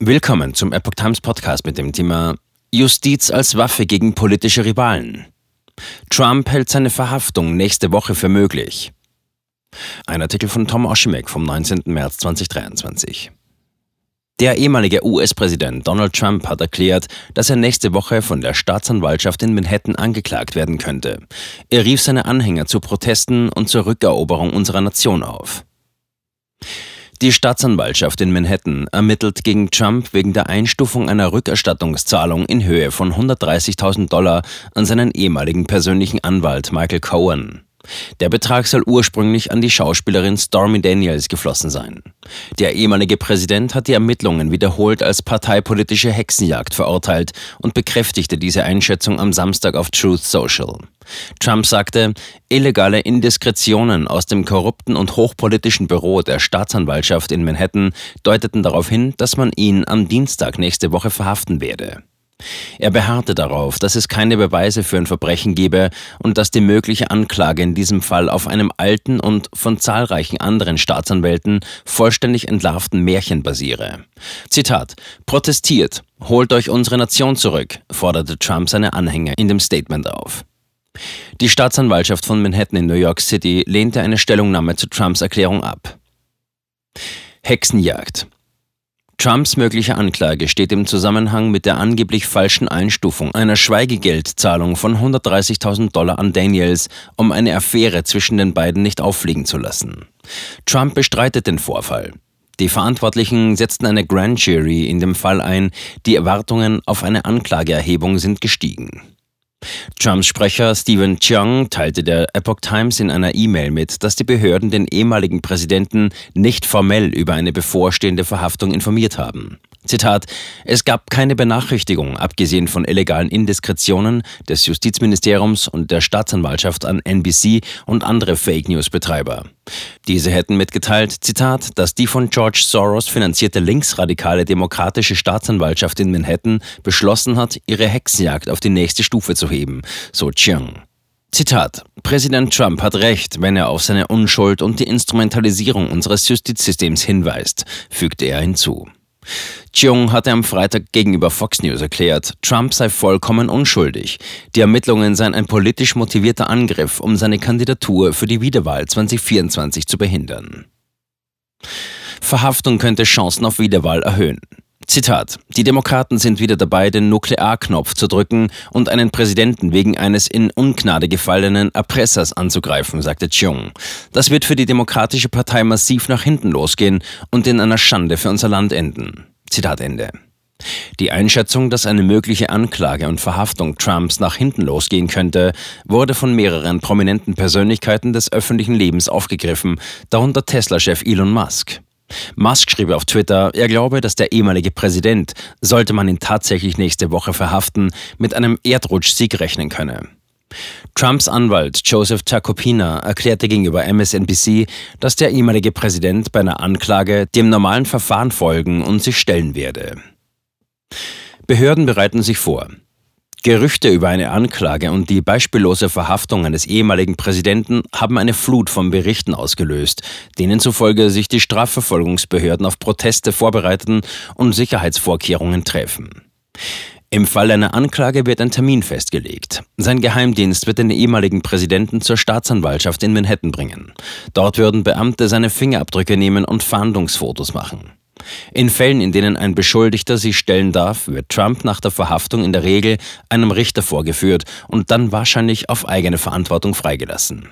Willkommen zum Epoch Times Podcast mit dem Thema Justiz als Waffe gegen politische Rivalen. Trump hält seine Verhaftung nächste Woche für möglich. Ein Artikel von Tom Oshimek vom 19. März 2023. Der ehemalige US-Präsident Donald Trump hat erklärt, dass er nächste Woche von der Staatsanwaltschaft in Manhattan angeklagt werden könnte. Er rief seine Anhänger zu Protesten und zur Rückeroberung unserer Nation auf. Die Staatsanwaltschaft in Manhattan ermittelt gegen Trump wegen der Einstufung einer Rückerstattungszahlung in Höhe von 130.000 Dollar an seinen ehemaligen persönlichen Anwalt Michael Cohen. Der Betrag soll ursprünglich an die Schauspielerin Stormy Daniels geflossen sein. Der ehemalige Präsident hat die Ermittlungen wiederholt als parteipolitische Hexenjagd verurteilt und bekräftigte diese Einschätzung am Samstag auf Truth Social. Trump sagte, illegale Indiskretionen aus dem korrupten und hochpolitischen Büro der Staatsanwaltschaft in Manhattan deuteten darauf hin, dass man ihn am Dienstag nächste Woche verhaften werde. Er beharrte darauf, dass es keine Beweise für ein Verbrechen gebe und dass die mögliche Anklage in diesem Fall auf einem alten und von zahlreichen anderen Staatsanwälten vollständig entlarvten Märchen basiere. Zitat: Protestiert, holt euch unsere Nation zurück, forderte Trump seine Anhänger in dem Statement auf. Die Staatsanwaltschaft von Manhattan in New York City lehnte eine Stellungnahme zu Trumps Erklärung ab. Hexenjagd. Trumps mögliche Anklage steht im Zusammenhang mit der angeblich falschen Einstufung einer Schweigegeldzahlung von 130.000 Dollar an Daniels, um eine Affäre zwischen den beiden nicht auffliegen zu lassen. Trump bestreitet den Vorfall. Die Verantwortlichen setzten eine Grand Jury in dem Fall ein, die Erwartungen auf eine Anklageerhebung sind gestiegen. Trumps Sprecher Stephen Chung teilte der Epoch Times in einer E-Mail mit, dass die Behörden den ehemaligen Präsidenten nicht formell über eine bevorstehende Verhaftung informiert haben. Zitat, es gab keine Benachrichtigung, abgesehen von illegalen Indiskretionen des Justizministeriums und der Staatsanwaltschaft an NBC und andere Fake News-Betreiber. Diese hätten mitgeteilt, Zitat, dass die von George Soros finanzierte linksradikale demokratische Staatsanwaltschaft in Manhattan beschlossen hat, ihre Hexenjagd auf die nächste Stufe zu heben, so Chiang. Zitat: Präsident Trump hat recht, wenn er auf seine Unschuld und die Instrumentalisierung unseres Justizsystems hinweist, fügte er hinzu. Cheung hatte am Freitag gegenüber Fox News erklärt, Trump sei vollkommen unschuldig. Die Ermittlungen seien ein politisch motivierter Angriff, um seine Kandidatur für die Wiederwahl 2024 zu behindern. Verhaftung könnte Chancen auf Wiederwahl erhöhen. Zitat: Die Demokraten sind wieder dabei, den Nuklearknopf zu drücken und einen Präsidenten wegen eines in Ungnade gefallenen Erpressers anzugreifen, sagte Chung. Das wird für die Demokratische Partei massiv nach hinten losgehen und in einer Schande für unser Land enden. Zitat Ende. Die Einschätzung, dass eine mögliche Anklage und Verhaftung Trumps nach hinten losgehen könnte, wurde von mehreren prominenten Persönlichkeiten des öffentlichen Lebens aufgegriffen, darunter Tesla-Chef Elon Musk. Musk schrieb auf Twitter, er glaube, dass der ehemalige Präsident, sollte man ihn tatsächlich nächste Woche verhaften, mit einem Erdrutschsieg rechnen könne. Trumps Anwalt Joseph Tacopina erklärte gegenüber MSNBC, dass der ehemalige Präsident bei einer Anklage dem normalen Verfahren folgen und sich stellen werde. Behörden bereiten sich vor. Gerüchte über eine Anklage und die beispiellose Verhaftung eines ehemaligen Präsidenten haben eine Flut von Berichten ausgelöst, denen zufolge sich die Strafverfolgungsbehörden auf Proteste vorbereiten und Sicherheitsvorkehrungen treffen. Im Fall einer Anklage wird ein Termin festgelegt. Sein Geheimdienst wird den ehemaligen Präsidenten zur Staatsanwaltschaft in Manhattan bringen. Dort würden Beamte seine Fingerabdrücke nehmen und Fahndungsfotos machen. In Fällen, in denen ein Beschuldigter sich stellen darf, wird Trump nach der Verhaftung in der Regel einem Richter vorgeführt und dann wahrscheinlich auf eigene Verantwortung freigelassen.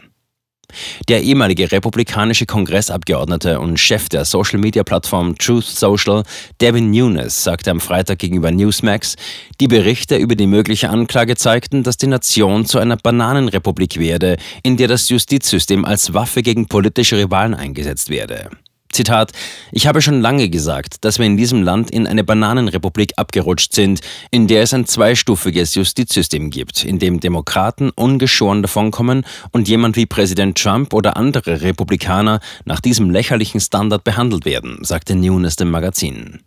Der ehemalige republikanische Kongressabgeordnete und Chef der Social-Media-Plattform Truth Social, Devin Nunes, sagte am Freitag gegenüber Newsmax, die Berichte über die mögliche Anklage zeigten, dass die Nation zu einer Bananenrepublik werde, in der das Justizsystem als Waffe gegen politische Rivalen eingesetzt werde. Zitat, ich habe schon lange gesagt, dass wir in diesem Land in eine Bananenrepublik abgerutscht sind, in der es ein zweistufiges Justizsystem gibt, in dem Demokraten ungeschoren davonkommen und jemand wie Präsident Trump oder andere Republikaner nach diesem lächerlichen Standard behandelt werden, sagte Nunes dem Magazin.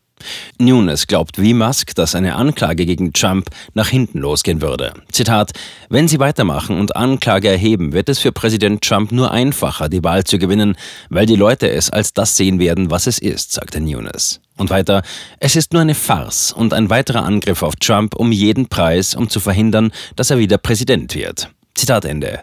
Nunes glaubt wie Musk, dass eine Anklage gegen Trump nach hinten losgehen würde. Zitat: Wenn sie weitermachen und Anklage erheben, wird es für Präsident Trump nur einfacher, die Wahl zu gewinnen, weil die Leute es als das sehen werden, was es ist, sagte Nunes. Und weiter, es ist nur eine Farce und ein weiterer Angriff auf Trump um jeden Preis, um zu verhindern, dass er wieder Präsident wird. Zitat Ende.